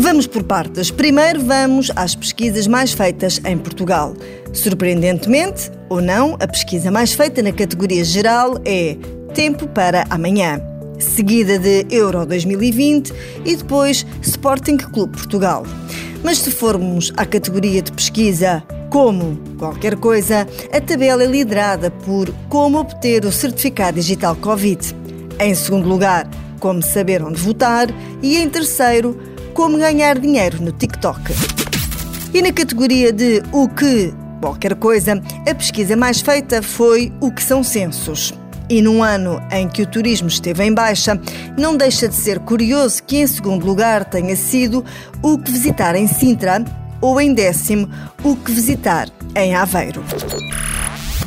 Vamos por partes. Primeiro vamos às pesquisas mais feitas em Portugal. Surpreendentemente, ou não, a pesquisa mais feita na categoria geral é Tempo para Amanhã, seguida de Euro 2020 e depois Sporting Clube Portugal. Mas se formos à categoria de pesquisa como qualquer coisa, a tabela é liderada por Como obter o certificado digital Covid. Em segundo lugar, Como saber onde votar e em terceiro, Como ganhar dinheiro no TikTok. E na categoria de O que qualquer coisa, a pesquisa mais feita foi O que são censos. E num ano em que o turismo esteve em baixa, não deixa de ser curioso que, em segundo lugar, tenha sido o que visitar em Sintra ou, em décimo, o que visitar em Aveiro.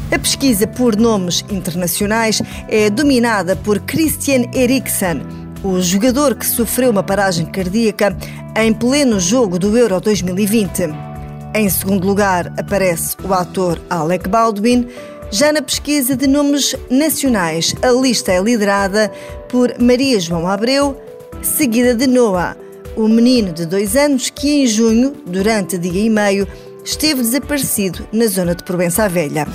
A pesquisa por nomes internacionais é dominada por Christian Eriksen, o jogador que sofreu uma paragem cardíaca em pleno jogo do Euro 2020. Em segundo lugar aparece o ator Alec Baldwin, já na pesquisa de nomes nacionais, a lista é liderada por Maria João Abreu, seguida de Noah, o menino de dois anos que em junho, durante dia e meio, esteve desaparecido na zona de Provença Velha.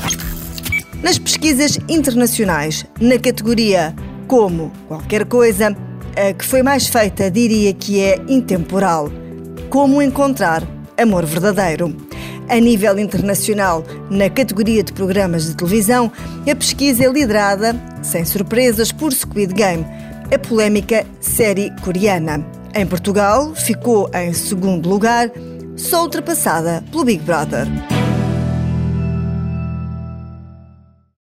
Nas pesquisas internacionais, na categoria Como qualquer coisa, a que foi mais feita diria que é intemporal. Como encontrar amor verdadeiro. A nível internacional, na categoria de programas de televisão, a pesquisa é liderada, sem surpresas, por Squid Game, a polémica série coreana. Em Portugal, ficou em segundo lugar, só ultrapassada pelo Big Brother.